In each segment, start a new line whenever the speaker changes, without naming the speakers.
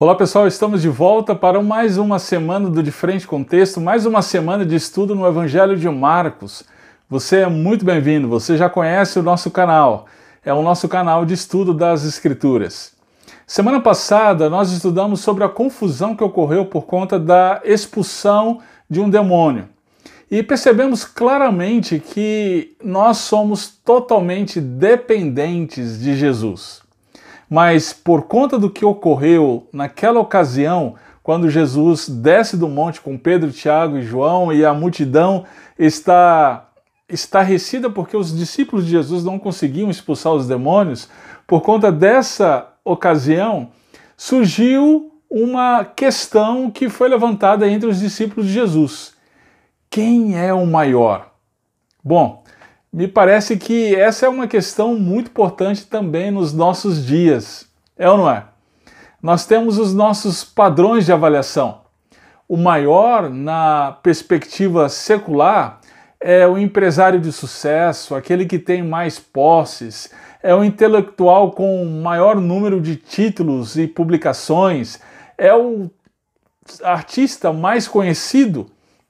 Olá pessoal, estamos de volta para mais uma semana do De Frente com Texto, mais uma semana de estudo no Evangelho de Marcos. Você é muito bem-vindo, você já conhece o nosso canal, é o nosso canal de estudo das Escrituras. Semana passada nós estudamos sobre a confusão que ocorreu por conta da expulsão de um demônio. E percebemos claramente que nós somos totalmente dependentes de Jesus. Mas por conta do que ocorreu naquela ocasião, quando Jesus desce do monte com Pedro, Tiago e João e a multidão está estarrecida porque os discípulos de Jesus não conseguiam expulsar os demônios, por conta dessa ocasião, surgiu uma questão que foi levantada entre os discípulos de Jesus. Quem é o maior? Bom, me parece que essa é uma questão muito importante também nos nossos dias, é ou não é? Nós temos os nossos padrões de avaliação. O maior, na perspectiva secular, é o empresário de sucesso, aquele que tem mais posses, é o intelectual com maior número de títulos e publicações, é o artista mais conhecido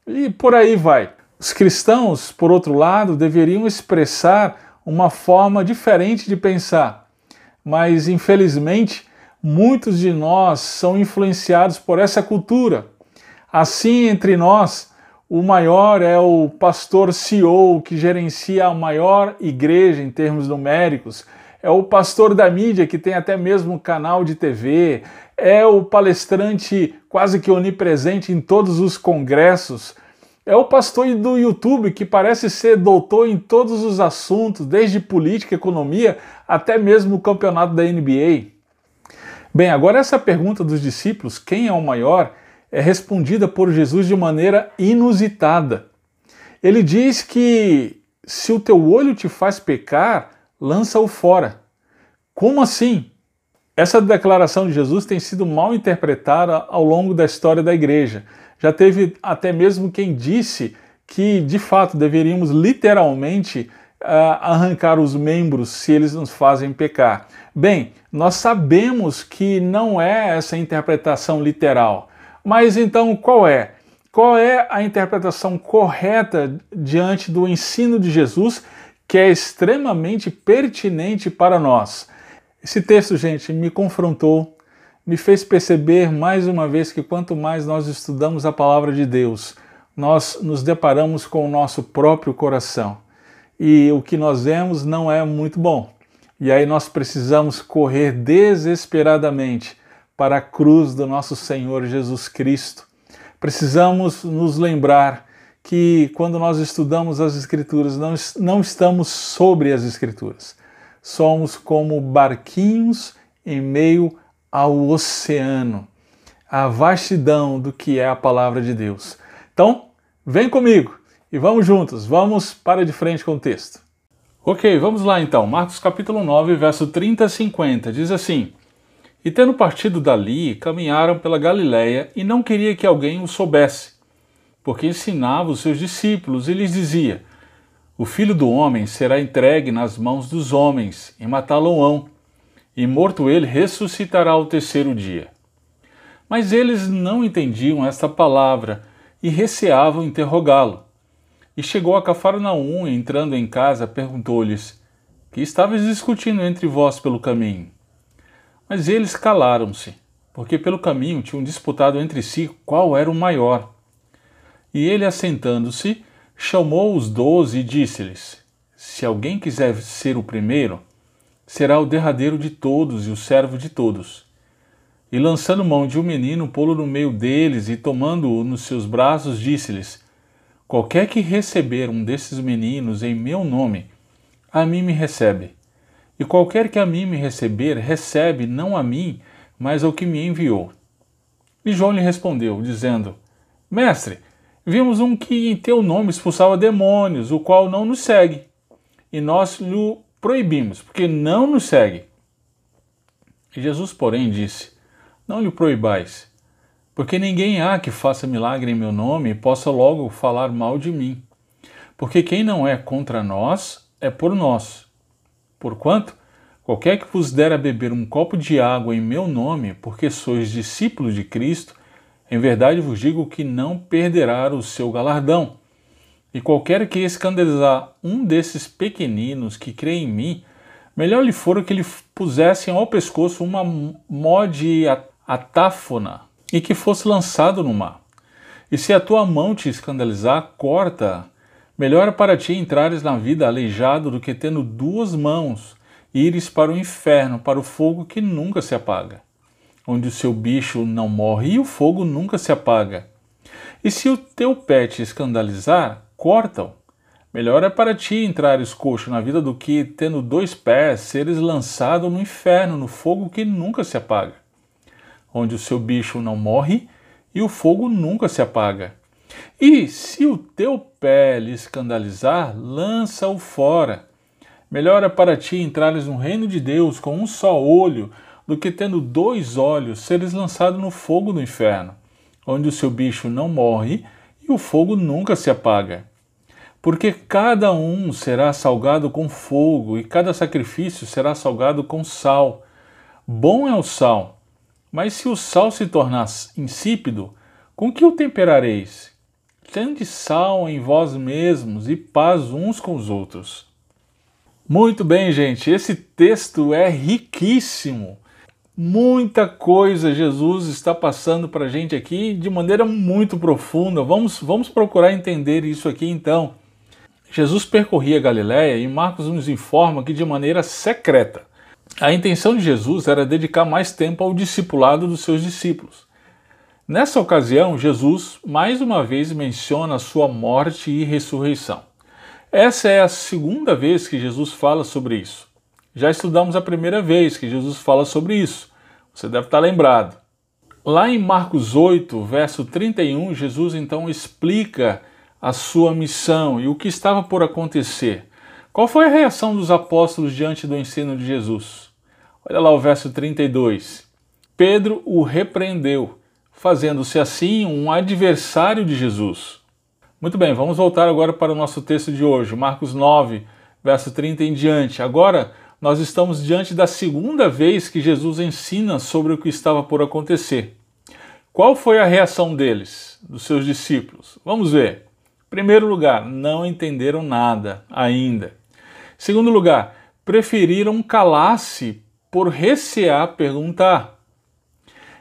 e por aí vai. Os cristãos, por outro lado, deveriam expressar uma forma diferente de pensar, mas infelizmente muitos de nós são influenciados por essa cultura. Assim, entre nós, o maior é o pastor CEO que gerencia a maior igreja em termos numéricos, é o pastor da mídia que tem até mesmo canal de TV, é o palestrante quase que onipresente em todos os congressos é o pastor do YouTube que parece ser doutor em todos os assuntos, desde política, economia, até mesmo o campeonato da NBA. Bem, agora essa pergunta dos discípulos, quem é o maior, é respondida por Jesus de maneira inusitada. Ele diz que se o teu olho te faz pecar, lança-o fora. Como assim? Essa declaração de Jesus tem sido mal interpretada ao longo da história da igreja. Já teve até mesmo quem disse que, de fato, deveríamos literalmente uh, arrancar os membros se eles nos fazem pecar. Bem, nós sabemos que não é essa interpretação literal, mas então qual é? Qual é a interpretação correta diante do ensino de Jesus que é extremamente pertinente para nós? Esse texto, gente, me confrontou me fez perceber mais uma vez que quanto mais nós estudamos a palavra de Deus, nós nos deparamos com o nosso próprio coração. E o que nós vemos não é muito bom. E aí nós precisamos correr desesperadamente para a cruz do nosso Senhor Jesus Cristo. Precisamos nos lembrar que quando nós estudamos as Escrituras, não, não estamos sobre as Escrituras. Somos como barquinhos em meio ao oceano, à vastidão do que é a palavra de Deus. Então, vem comigo e vamos juntos, vamos para de frente com o texto. Ok, vamos lá então. Marcos capítulo 9, verso 30 a 50, diz assim: E tendo partido dali, caminharam pela Galiléia e não queria que alguém o soubesse, porque ensinava os seus discípulos e lhes dizia: O filho do homem será entregue nas mãos dos homens e matá-lo-ão e morto ele, ressuscitará ao terceiro dia. Mas eles não entendiam esta palavra e receavam interrogá-lo. E chegou a Cafarnaum, e entrando em casa, perguntou-lhes: Que estavais discutindo entre vós pelo caminho? Mas eles calaram-se, porque pelo caminho tinham disputado entre si qual era o maior. E ele, assentando-se, chamou os doze e disse-lhes: Se alguém quiser ser o primeiro, será o derradeiro de todos e o servo de todos. E lançando mão de um menino, pô-lo no meio deles e tomando-o nos seus braços, disse-lhes: Qualquer que receber um desses meninos em meu nome, a mim me recebe. E qualquer que a mim me receber, recebe não a mim, mas ao que me enviou. E João lhe respondeu, dizendo: Mestre, vimos um que em teu nome expulsava demônios, o qual não nos segue. E nós lhe proibimos, porque não nos segue. Jesus, porém, disse: Não lhe proibais, porque ninguém há que faça milagre em meu nome e possa logo falar mal de mim. Porque quem não é contra nós é por nós. Porquanto, Qualquer que vos der a beber um copo de água em meu nome, porque sois discípulos de Cristo, em verdade vos digo que não perderá o seu galardão. E qualquer que escandalizar um desses pequeninos que crê em mim, melhor lhe fora que lhe pusessem ao pescoço uma mó atáfona e que fosse lançado no mar. E se a tua mão te escandalizar, corta. Melhor para ti entrares na vida aleijado do que tendo duas mãos ires para o inferno, para o fogo que nunca se apaga, onde o seu bicho não morre e o fogo nunca se apaga. E se o teu pé te escandalizar, corta-o. Melhor é para ti entrares coxo na vida do que, tendo dois pés, seres lançado no inferno, no fogo que nunca se apaga, onde o seu bicho não morre e o fogo nunca se apaga. E se o teu pé lhe escandalizar, lança-o fora Melhor é para ti entrares no reino de Deus com um só olho, do que tendo dois olhos seres lançado no fogo do inferno, onde o seu bicho não morre e o fogo nunca se apaga. Porque cada um será salgado com fogo e cada sacrifício será salgado com sal. Bom é o sal, mas se o sal se tornar insípido, com que o temperareis? Tende sal em vós mesmos e paz uns com os outros. Muito bem, gente, esse texto é riquíssimo. Muita coisa Jesus está passando para a gente aqui de maneira muito profunda. Vamos, vamos procurar entender isso aqui então. Jesus percorria Galiléia e Marcos nos informa que de maneira secreta. A intenção de Jesus era dedicar mais tempo ao discipulado dos seus discípulos. Nessa ocasião, Jesus mais uma vez menciona sua morte e ressurreição. Essa é a segunda vez que Jesus fala sobre isso. Já estudamos a primeira vez que Jesus fala sobre isso. Você deve estar lembrado. Lá em Marcos 8, verso 31, Jesus então explica a sua missão e o que estava por acontecer. Qual foi a reação dos apóstolos diante do ensino de Jesus? Olha lá o verso 32. Pedro o repreendeu, fazendo-se assim um adversário de Jesus. Muito bem, vamos voltar agora para o nosso texto de hoje, Marcos 9, verso 30 em diante. Agora nós estamos diante da segunda vez que Jesus ensina sobre o que estava por acontecer. Qual foi a reação deles, dos seus discípulos? Vamos ver. Primeiro lugar, não entenderam nada ainda. Segundo lugar, preferiram calar-se por recear perguntar.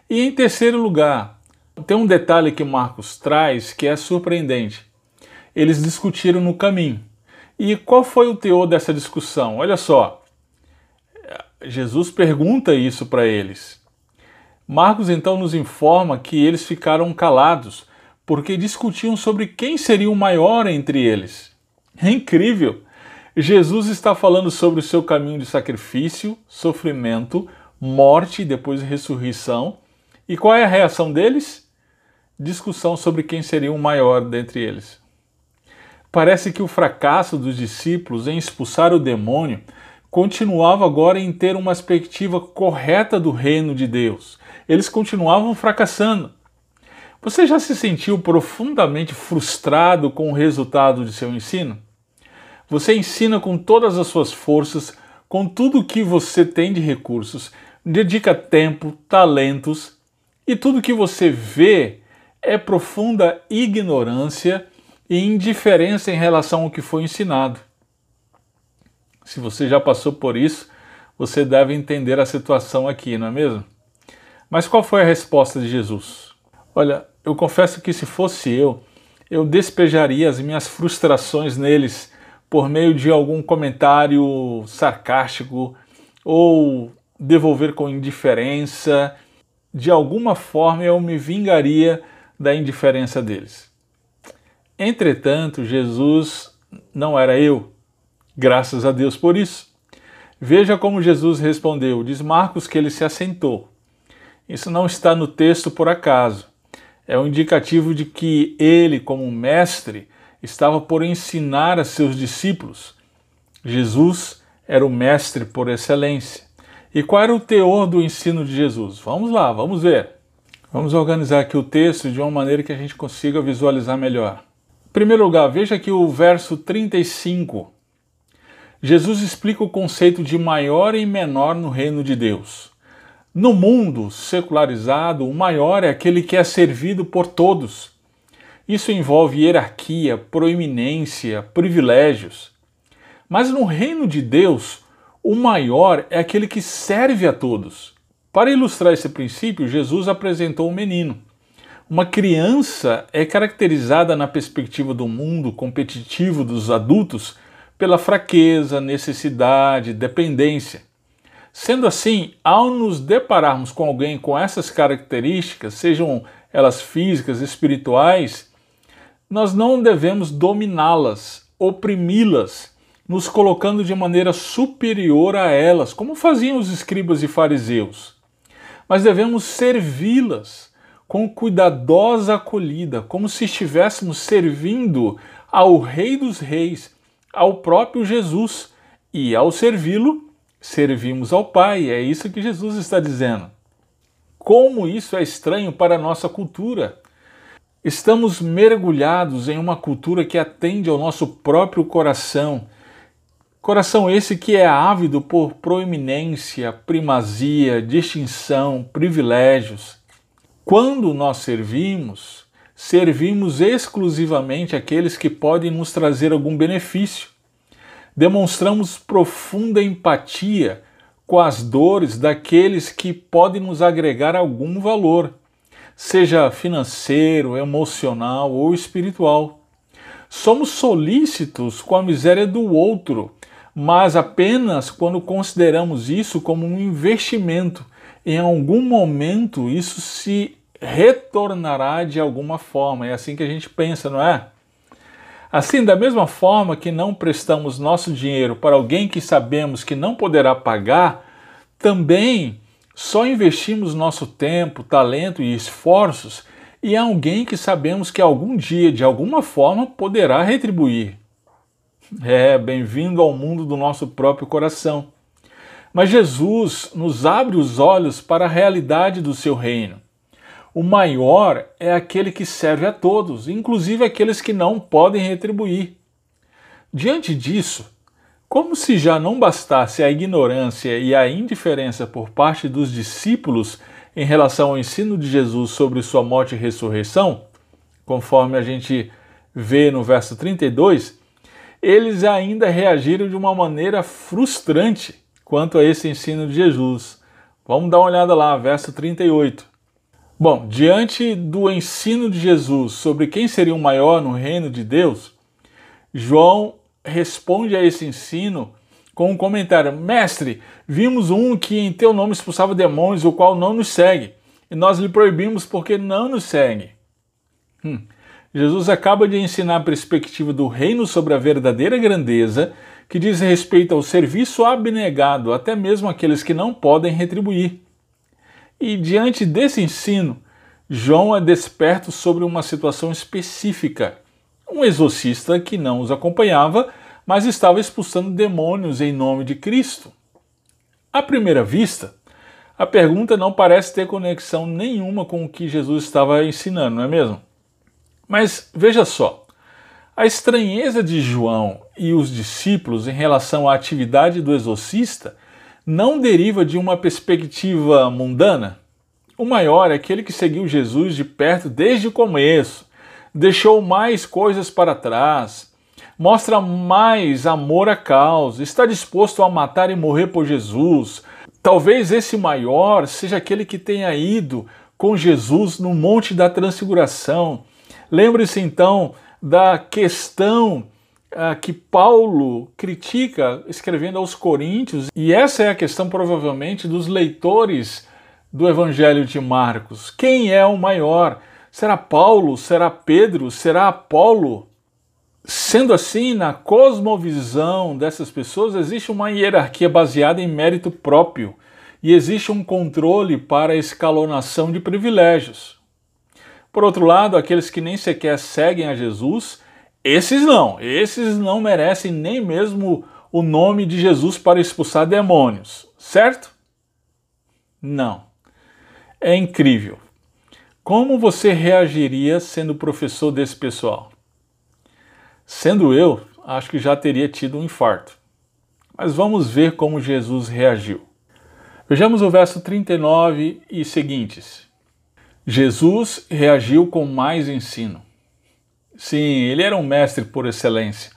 E em terceiro lugar, tem um detalhe que Marcos traz que é surpreendente eles discutiram no caminho. E qual foi o teor dessa discussão? Olha só, Jesus pergunta isso para eles. Marcos então nos informa que eles ficaram calados porque discutiam sobre quem seria o maior entre eles. É incrível! Jesus está falando sobre o seu caminho de sacrifício, sofrimento, morte e depois ressurreição. E qual é a reação deles? Discussão sobre quem seria o maior dentre eles. Parece que o fracasso dos discípulos em expulsar o demônio continuava agora em ter uma perspectiva correta do reino de Deus. Eles continuavam fracassando. Você já se sentiu profundamente frustrado com o resultado de seu ensino? Você ensina com todas as suas forças, com tudo que você tem de recursos, dedica tempo, talentos, e tudo que você vê é profunda ignorância e indiferença em relação ao que foi ensinado. Se você já passou por isso, você deve entender a situação aqui, não é mesmo? Mas qual foi a resposta de Jesus? Olha, eu confesso que se fosse eu, eu despejaria as minhas frustrações neles por meio de algum comentário sarcástico ou devolver com indiferença. De alguma forma eu me vingaria da indiferença deles. Entretanto, Jesus não era eu. Graças a Deus por isso. Veja como Jesus respondeu. Diz Marcos que ele se assentou. Isso não está no texto por acaso. É um indicativo de que ele, como mestre, estava por ensinar a seus discípulos. Jesus era o mestre por excelência. E qual era o teor do ensino de Jesus? Vamos lá, vamos ver. Vamos organizar aqui o texto de uma maneira que a gente consiga visualizar melhor primeiro lugar, veja aqui o verso 35. Jesus explica o conceito de maior e menor no reino de Deus. No mundo secularizado, o maior é aquele que é servido por todos. Isso envolve hierarquia, proeminência, privilégios. Mas no reino de Deus, o maior é aquele que serve a todos. Para ilustrar esse princípio, Jesus apresentou um menino. Uma criança é caracterizada na perspectiva do mundo competitivo dos adultos pela fraqueza, necessidade, dependência. Sendo assim, ao nos depararmos com alguém com essas características, sejam elas físicas, espirituais, nós não devemos dominá-las, oprimi-las, nos colocando de maneira superior a elas, como faziam os escribas e fariseus. Mas devemos servi-las com cuidadosa acolhida, como se estivéssemos servindo ao Rei dos Reis, ao próprio Jesus, e ao servi-lo, servimos ao Pai. É isso que Jesus está dizendo. Como isso é estranho para a nossa cultura. Estamos mergulhados em uma cultura que atende ao nosso próprio coração. Coração esse que é ávido por proeminência, primazia, distinção, privilégios. Quando nós servimos, servimos exclusivamente aqueles que podem nos trazer algum benefício demonstramos profunda empatia com as dores daqueles que podem nos agregar algum valor, seja financeiro, emocional ou espiritual. Somos solícitos com a miséria do outro, mas apenas quando consideramos isso como um investimento. Em algum momento isso se retornará de alguma forma. É assim que a gente pensa, não é? Assim, da mesma forma que não prestamos nosso dinheiro para alguém que sabemos que não poderá pagar, também só investimos nosso tempo, talento e esforços em alguém que sabemos que algum dia, de alguma forma, poderá retribuir. É, bem-vindo ao mundo do nosso próprio coração. Mas Jesus nos abre os olhos para a realidade do seu reino. O maior é aquele que serve a todos, inclusive aqueles que não podem retribuir. Diante disso, como se já não bastasse a ignorância e a indiferença por parte dos discípulos em relação ao ensino de Jesus sobre sua morte e ressurreição, conforme a gente vê no verso 32, eles ainda reagiram de uma maneira frustrante quanto a esse ensino de Jesus. Vamos dar uma olhada lá, verso 38. Bom, diante do ensino de Jesus sobre quem seria o maior no reino de Deus, João responde a esse ensino com um comentário: Mestre, vimos um que em teu nome expulsava demônios, o qual não nos segue, e nós lhe proibimos porque não nos segue. Hum. Jesus acaba de ensinar a perspectiva do reino sobre a verdadeira grandeza, que diz respeito ao serviço abnegado, até mesmo aqueles que não podem retribuir. E diante desse ensino, João é desperto sobre uma situação específica. Um exorcista que não os acompanhava, mas estava expulsando demônios em nome de Cristo. À primeira vista, a pergunta não parece ter conexão nenhuma com o que Jesus estava ensinando, não é mesmo? Mas veja só, a estranheza de João e os discípulos em relação à atividade do exorcista não deriva de uma perspectiva mundana? O maior é aquele que seguiu Jesus de perto desde o começo, deixou mais coisas para trás, mostra mais amor à causa, está disposto a matar e morrer por Jesus. Talvez esse maior seja aquele que tenha ido com Jesus no Monte da Transfiguração. Lembre-se então da questão que Paulo critica escrevendo aos Coríntios, e essa é a questão provavelmente dos leitores do Evangelho de Marcos. Quem é o maior? Será Paulo? Será Pedro? Será Apolo? Sendo assim, na cosmovisão dessas pessoas existe uma hierarquia baseada em mérito próprio e existe um controle para a escalonação de privilégios. Por outro lado, aqueles que nem sequer seguem a Jesus esses não, esses não merecem nem mesmo o nome de Jesus para expulsar demônios, certo? Não. É incrível. Como você reagiria sendo professor desse pessoal? Sendo eu, acho que já teria tido um infarto. Mas vamos ver como Jesus reagiu. Vejamos o verso 39 e seguintes. Jesus reagiu com mais ensino. Sim, ele era um mestre por excelência.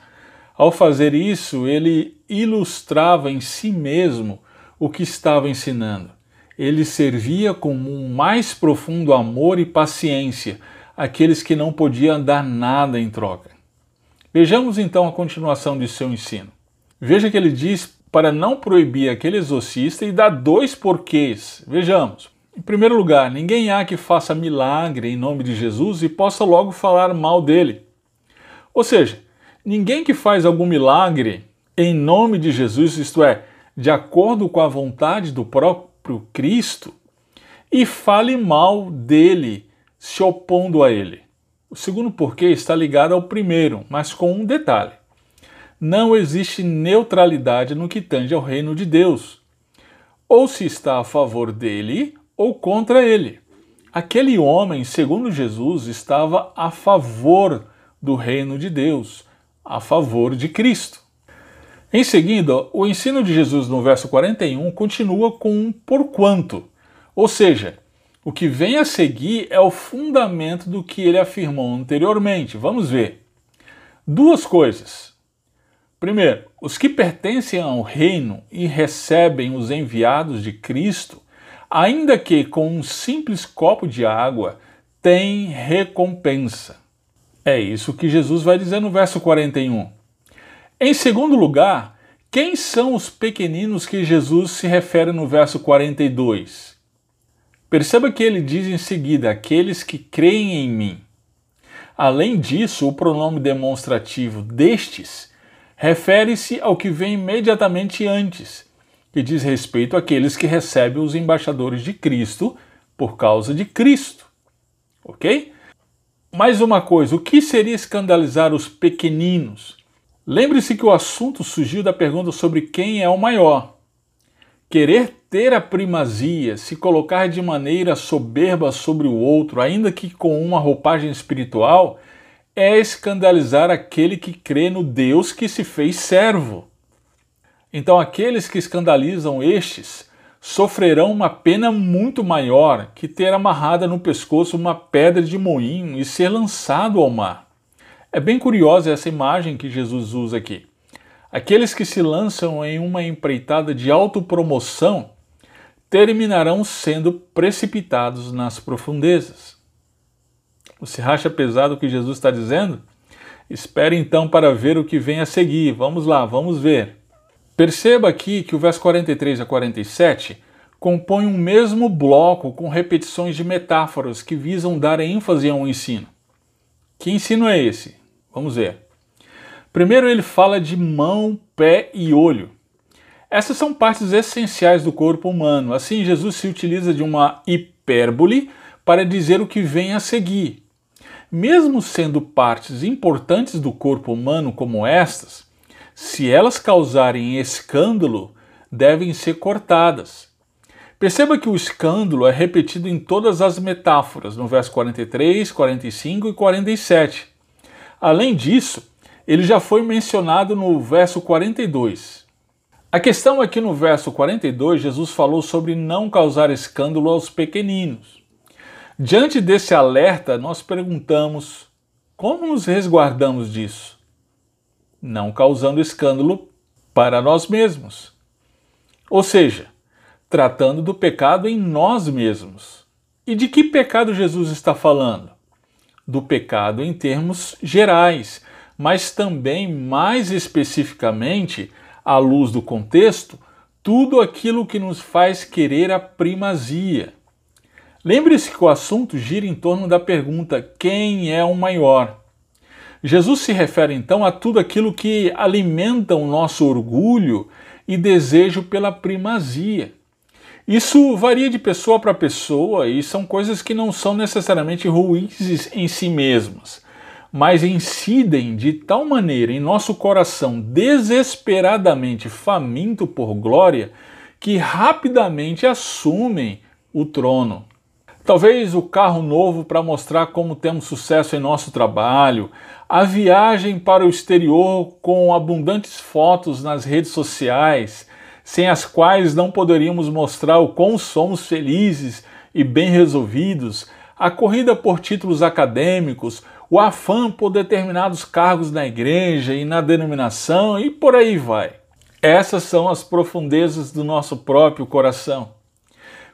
Ao fazer isso, ele ilustrava em si mesmo o que estava ensinando. Ele servia com um mais profundo amor e paciência àqueles que não podiam dar nada em troca. Vejamos então a continuação de seu ensino. Veja que ele diz para não proibir aquele exorcista e dá dois porquês. Vejamos. Em primeiro lugar, ninguém há que faça milagre em nome de Jesus e possa logo falar mal dele. Ou seja, ninguém que faz algum milagre em nome de Jesus, isto é, de acordo com a vontade do próprio Cristo, e fale mal dele, se opondo a ele. O segundo porquê está ligado ao primeiro, mas com um detalhe. Não existe neutralidade no que tange ao reino de Deus. Ou se está a favor dele ou contra ele. Aquele homem, segundo Jesus, estava a favor do reino de Deus, a favor de Cristo. Em seguida, o ensino de Jesus no verso 41 continua com um porquanto, ou seja, o que vem a seguir é o fundamento do que ele afirmou anteriormente. Vamos ver. Duas coisas. Primeiro, os que pertencem ao reino e recebem os enviados de Cristo ainda que com um simples copo de água, tem recompensa. É isso que Jesus vai dizer no verso 41. Em segundo lugar, quem são os pequeninos que Jesus se refere no verso 42? Perceba que ele diz em seguida: aqueles que creem em mim. Além disso, o pronome demonstrativo destes refere-se ao que vem imediatamente antes, que diz respeito àqueles que recebem os embaixadores de Cristo por causa de Cristo. Ok? Mais uma coisa: o que seria escandalizar os pequeninos? Lembre-se que o assunto surgiu da pergunta sobre quem é o maior. Querer ter a primazia, se colocar de maneira soberba sobre o outro, ainda que com uma roupagem espiritual, é escandalizar aquele que crê no Deus que se fez servo. Então aqueles que escandalizam estes sofrerão uma pena muito maior que ter amarrada no pescoço uma pedra de moinho e ser lançado ao mar. É bem curiosa essa imagem que Jesus usa aqui. Aqueles que se lançam em uma empreitada de autopromoção terminarão sendo precipitados nas profundezas. Você acha pesado o que Jesus está dizendo? Espere então para ver o que vem a seguir. Vamos lá, vamos ver. Perceba aqui que o verso 43 a 47 compõe um mesmo bloco com repetições de metáforas que visam dar ênfase a um ensino. Que ensino é esse? Vamos ver. Primeiro, ele fala de mão, pé e olho. Essas são partes essenciais do corpo humano. Assim, Jesus se utiliza de uma hipérbole para dizer o que vem a seguir. Mesmo sendo partes importantes do corpo humano como estas, se elas causarem escândalo, devem ser cortadas. Perceba que o escândalo é repetido em todas as metáforas, no verso 43, 45 e 47. Além disso, ele já foi mencionado no verso 42. A questão é que no verso 42, Jesus falou sobre não causar escândalo aos pequeninos. Diante desse alerta, nós perguntamos: como nos resguardamos disso? Não causando escândalo para nós mesmos. Ou seja, tratando do pecado em nós mesmos. E de que pecado Jesus está falando? Do pecado em termos gerais, mas também mais especificamente, à luz do contexto, tudo aquilo que nos faz querer a primazia. Lembre-se que o assunto gira em torno da pergunta: quem é o maior? Jesus se refere então a tudo aquilo que alimenta o nosso orgulho e desejo pela primazia. Isso varia de pessoa para pessoa e são coisas que não são necessariamente ruins em si mesmas, mas incidem de tal maneira em nosso coração desesperadamente faminto por glória que rapidamente assumem o trono. Talvez o carro novo para mostrar como temos sucesso em nosso trabalho, a viagem para o exterior com abundantes fotos nas redes sociais, sem as quais não poderíamos mostrar o quão somos felizes e bem resolvidos, a corrida por títulos acadêmicos, o afã por determinados cargos na igreja e na denominação e por aí vai. Essas são as profundezas do nosso próprio coração.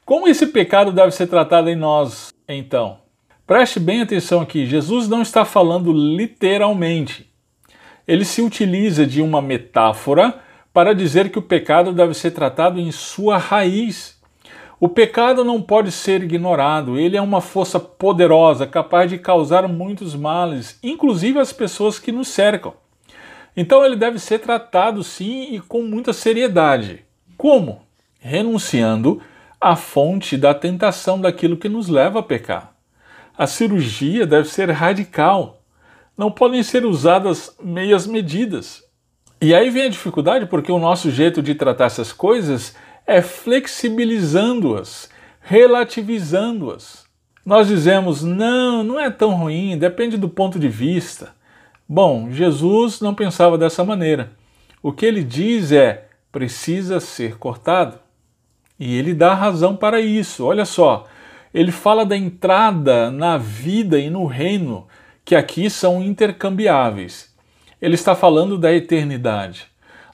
Como esse pecado deve ser tratado em nós, então? Preste bem atenção aqui: Jesus não está falando literalmente. Ele se utiliza de uma metáfora para dizer que o pecado deve ser tratado em sua raiz. O pecado não pode ser ignorado, ele é uma força poderosa, capaz de causar muitos males, inclusive às pessoas que nos cercam. Então ele deve ser tratado sim e com muita seriedade. Como? Renunciando à fonte da tentação daquilo que nos leva a pecar. A cirurgia deve ser radical. Não podem ser usadas meias medidas. E aí vem a dificuldade porque o nosso jeito de tratar essas coisas é flexibilizando-as, relativizando-as. Nós dizemos, não, não é tão ruim, depende do ponto de vista. Bom, Jesus não pensava dessa maneira. O que ele diz é: precisa ser cortado. E ele dá razão para isso. Olha só, ele fala da entrada na vida e no reino, que aqui são intercambiáveis. Ele está falando da eternidade.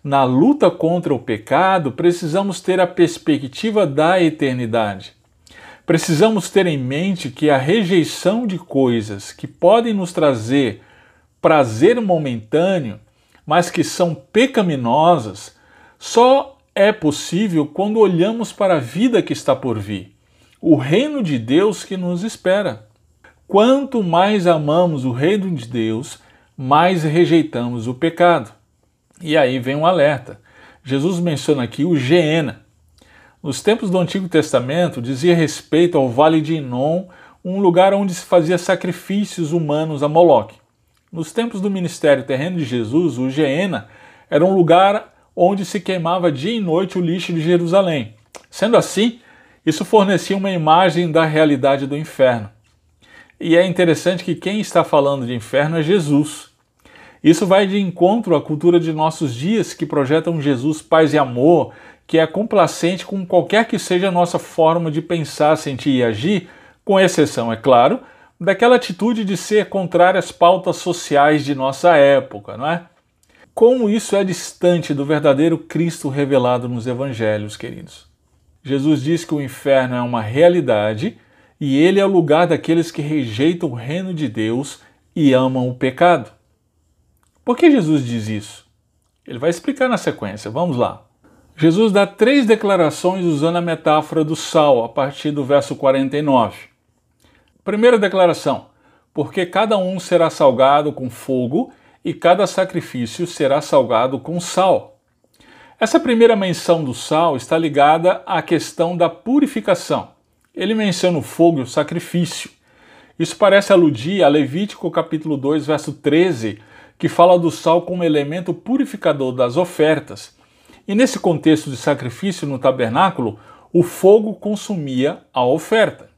Na luta contra o pecado, precisamos ter a perspectiva da eternidade. Precisamos ter em mente que a rejeição de coisas que podem nos trazer prazer momentâneo, mas que são pecaminosas, só é possível quando olhamos para a vida que está por vir, o reino de Deus que nos espera. Quanto mais amamos o reino de Deus, mais rejeitamos o pecado. E aí vem um alerta. Jesus menciona aqui o Geena. Nos tempos do Antigo Testamento, dizia respeito ao Vale de Inon, um lugar onde se fazia sacrifícios humanos a Moloque. Nos tempos do ministério terreno de Jesus, o Geena era um lugar onde se queimava dia e noite o lixo de Jerusalém. Sendo assim, isso fornecia uma imagem da realidade do inferno. E é interessante que quem está falando de inferno é Jesus. Isso vai de encontro à cultura de nossos dias que projeta um Jesus paz e amor, que é complacente com qualquer que seja a nossa forma de pensar, sentir e agir, com exceção, é claro, daquela atitude de ser contrária às pautas sociais de nossa época, não é? Como isso é distante do verdadeiro Cristo revelado nos evangelhos, queridos. Jesus diz que o inferno é uma realidade e ele é o lugar daqueles que rejeitam o reino de Deus e amam o pecado. Por que Jesus diz isso? Ele vai explicar na sequência. Vamos lá. Jesus dá três declarações usando a metáfora do sal a partir do verso 49. Primeira declaração: porque cada um será salgado com fogo e cada sacrifício será salgado com sal. Essa primeira menção do sal está ligada à questão da purificação. Ele menciona o fogo e o sacrifício. Isso parece aludir a Levítico capítulo 2, verso 13, que fala do sal como elemento purificador das ofertas. E nesse contexto de sacrifício no tabernáculo, o fogo consumia a oferta.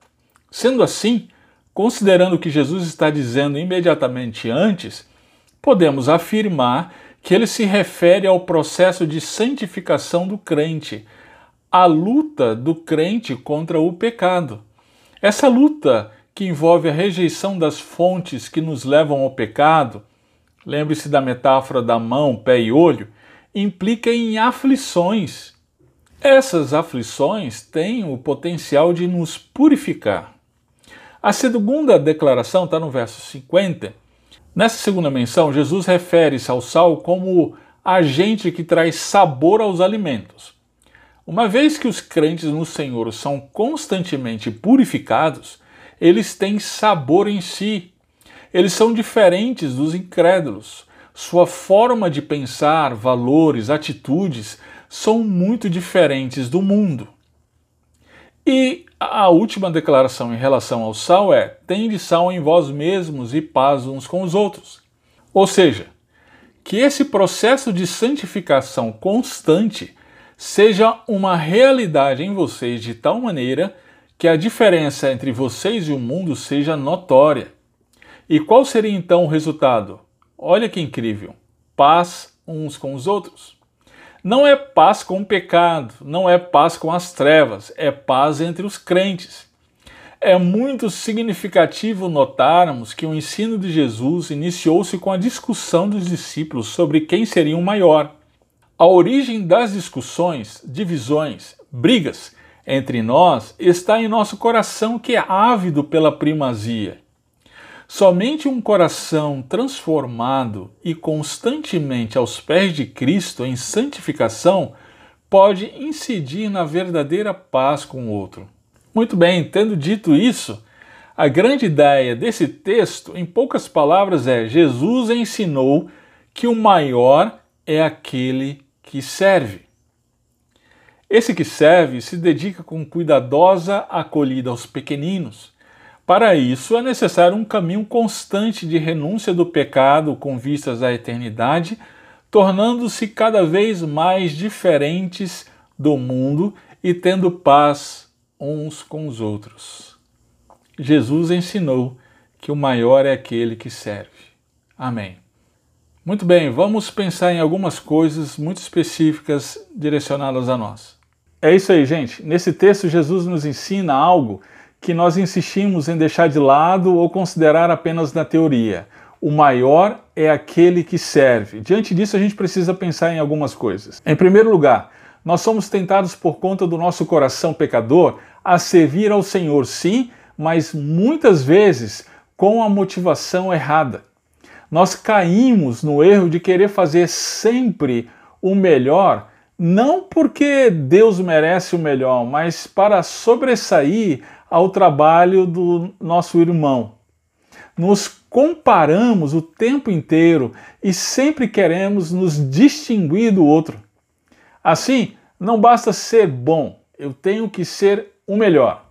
Sendo assim, Considerando o que Jesus está dizendo imediatamente antes, podemos afirmar que ele se refere ao processo de santificação do crente, a luta do crente contra o pecado. Essa luta que envolve a rejeição das fontes que nos levam ao pecado, lembre-se da metáfora da mão, pé e olho, implica em aflições. Essas aflições têm o potencial de nos purificar. A segunda declaração está no verso 50. Nessa segunda menção, Jesus refere-se ao sal como agente que traz sabor aos alimentos. Uma vez que os crentes no Senhor são constantemente purificados, eles têm sabor em si. Eles são diferentes dos incrédulos. Sua forma de pensar, valores, atitudes são muito diferentes do mundo. E a última declaração em relação ao sal é: tende sal em vós mesmos e paz uns com os outros. Ou seja, que esse processo de santificação constante seja uma realidade em vocês de tal maneira que a diferença entre vocês e o mundo seja notória. E qual seria então o resultado? Olha que incrível! Paz uns com os outros. Não é paz com o pecado, não é paz com as trevas, é paz entre os crentes. É muito significativo notarmos que o ensino de Jesus iniciou-se com a discussão dos discípulos sobre quem seria o maior. A origem das discussões, divisões, brigas entre nós está em nosso coração que é ávido pela primazia. Somente um coração transformado e constantemente aos pés de Cristo em santificação pode incidir na verdadeira paz com o outro. Muito bem, tendo dito isso, a grande ideia desse texto, em poucas palavras, é: Jesus ensinou que o maior é aquele que serve. Esse que serve se dedica com cuidadosa acolhida aos pequeninos. Para isso é necessário um caminho constante de renúncia do pecado com vistas à eternidade, tornando-se cada vez mais diferentes do mundo e tendo paz uns com os outros. Jesus ensinou que o maior é aquele que serve. Amém. Muito bem, vamos pensar em algumas coisas muito específicas direcionadas a nós. É isso aí, gente. Nesse texto, Jesus nos ensina algo que nós insistimos em deixar de lado ou considerar apenas na teoria. O maior é aquele que serve. Diante disso, a gente precisa pensar em algumas coisas. Em primeiro lugar, nós somos tentados por conta do nosso coração pecador a servir ao Senhor, sim, mas muitas vezes com a motivação errada nós caímos no erro de querer fazer sempre o melhor, não porque Deus merece o melhor, mas para sobressair ao trabalho do nosso irmão. Nos comparamos o tempo inteiro e sempre queremos nos distinguir do outro. Assim, não basta ser bom, eu tenho que ser o melhor.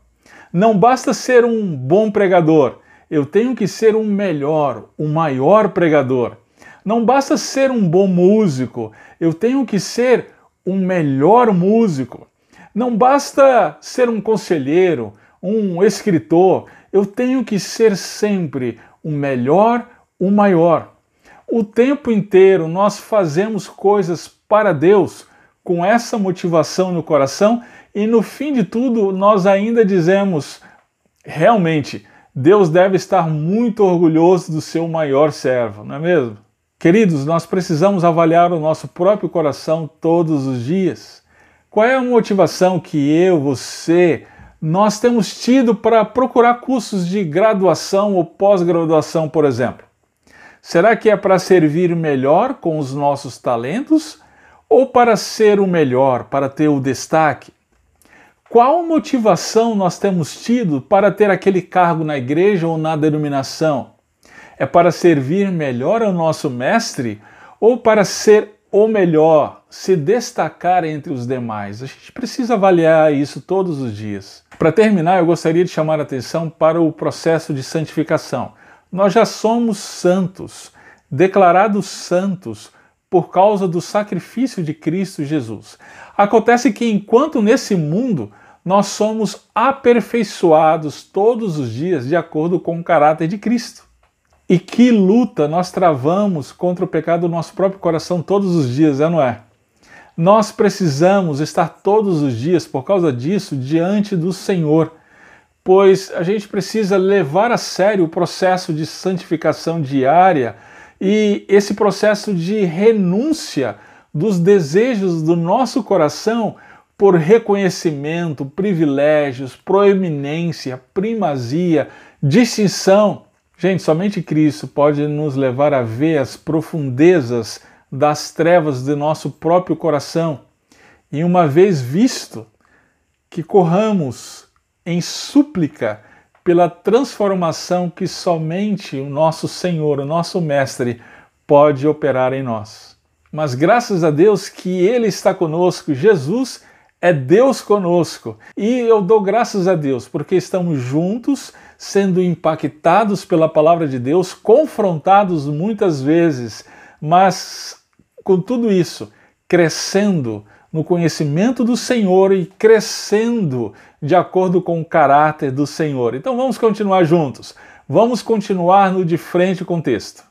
Não basta ser um bom pregador, eu tenho que ser um melhor, um maior pregador. Não basta ser um bom músico, eu tenho que ser um melhor músico. Não basta ser um conselheiro, um escritor, eu tenho que ser sempre o melhor, o maior. O tempo inteiro nós fazemos coisas para Deus com essa motivação no coração e no fim de tudo nós ainda dizemos realmente Deus deve estar muito orgulhoso do seu maior servo, não é mesmo? Queridos, nós precisamos avaliar o nosso próprio coração todos os dias. Qual é a motivação que eu, você, nós temos tido para procurar cursos de graduação ou pós-graduação, por exemplo? Será que é para servir melhor com os nossos talentos ou para ser o melhor, para ter o destaque? Qual motivação nós temos tido para ter aquele cargo na igreja ou na denominação? É para servir melhor ao nosso mestre ou para ser o melhor, se destacar entre os demais? A gente precisa avaliar isso todos os dias. Para terminar, eu gostaria de chamar a atenção para o processo de santificação. Nós já somos santos, declarados santos por causa do sacrifício de Cristo Jesus. Acontece que enquanto nesse mundo nós somos aperfeiçoados todos os dias de acordo com o caráter de Cristo. E que luta nós travamos contra o pecado do nosso próprio coração todos os dias, é não é? Nós precisamos estar todos os dias, por causa disso, diante do Senhor, pois a gente precisa levar a sério o processo de santificação diária e esse processo de renúncia dos desejos do nosso coração por reconhecimento, privilégios, proeminência, primazia, distinção. Gente, somente Cristo pode nos levar a ver as profundezas das trevas de nosso próprio coração. E uma vez visto, que corramos em súplica pela transformação que somente o nosso Senhor, o nosso Mestre, pode operar em nós. Mas graças a Deus que Ele está conosco, Jesus é Deus conosco. E eu dou graças a Deus porque estamos juntos, sendo impactados pela palavra de Deus, confrontados muitas vezes, mas com tudo isso, crescendo no conhecimento do Senhor e crescendo de acordo com o caráter do Senhor. Então vamos continuar juntos. Vamos continuar no de frente com o texto.